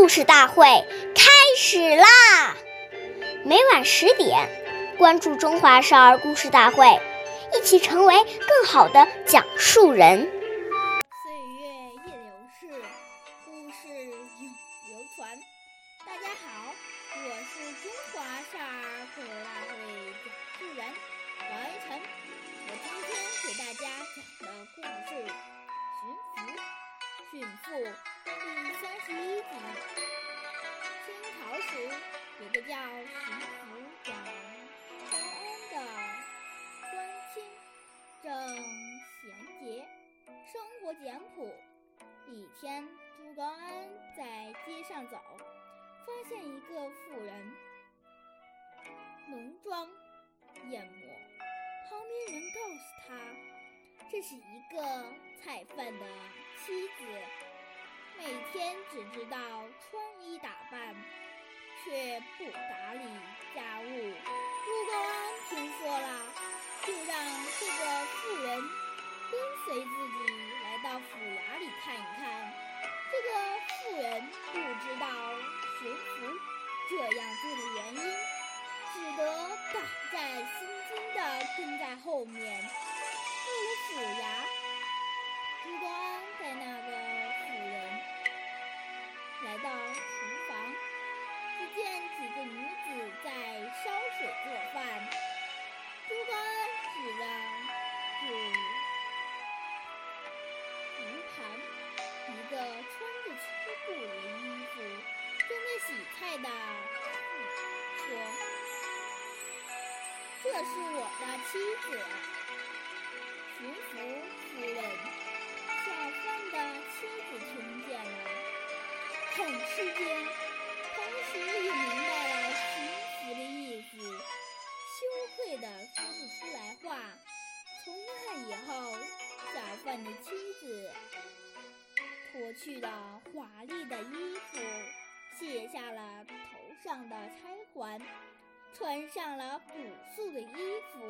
故事大会开始啦！每晚十点，关注《中华少儿故事大会》，一起成为更好的讲述人。简朴。一天，朱高安在街上走，发现一个妇人浓妆艳抹，旁边人告诉他，这是一个菜贩的。妻子每天只知道穿衣打扮，却不打理家务。这样做的原因，只得胆战心惊地跟在后面。到了府衙。朱光安带那个妇人来到厨房，只见几个女子在烧水做饭。朱光安指着菜的说：“这是我的妻子，巡抚夫人。”小贩的妻子听见了，很吃惊，同时也明白了巡抚的意思，羞愧的说不出来话。从那以后，小贩的妻子脱去了华丽的衣服，卸下了头上的钗环，穿上了朴素的衣服，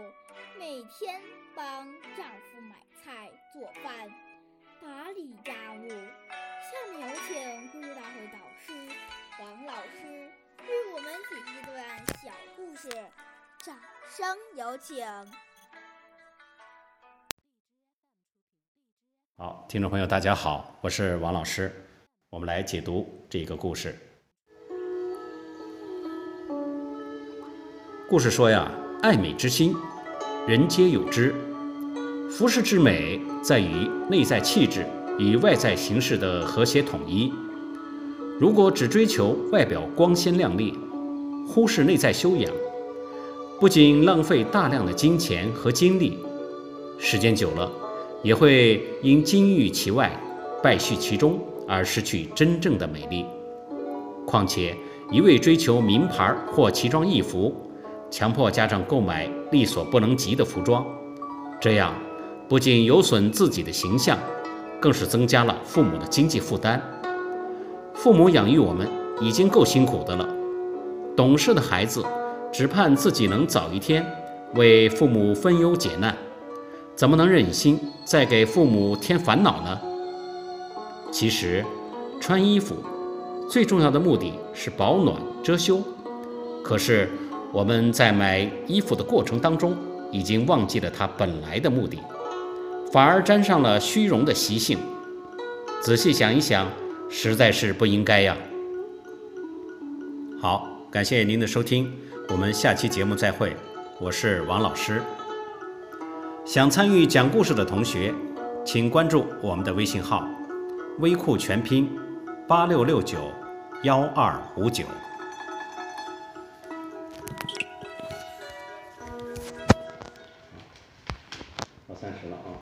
每天帮丈夫买菜做饭。打理家务。下面有请故事大会导师王老师为我们讲一段小故事，掌声有请。好，听众朋友，大家好，我是王老师，我们来解读这个故事。故事说呀，爱美之心，人皆有之。服饰之美在于内在气质与外在形式的和谐统一。如果只追求外表光鲜亮丽，忽视内在修养，不仅浪费大量的金钱和精力，时间久了，也会因金玉其外，败絮其中而失去真正的美丽。况且，一味追求名牌或奇装异服，强迫家长购买力所不能及的服装，这样。不仅有损自己的形象，更是增加了父母的经济负担。父母养育我们已经够辛苦的了，懂事的孩子只盼自己能早一天为父母分忧解难，怎么能忍心再给父母添烦恼呢？其实，穿衣服最重要的目的是保暖遮羞，可是我们在买衣服的过程当中，已经忘记了它本来的目的。反而沾上了虚荣的习性，仔细想一想，实在是不应该呀。好，感谢您的收听，我们下期节目再会，我是王老师。想参与讲故事的同学，请关注我们的微信号“微库全拼八六六九幺二五九”。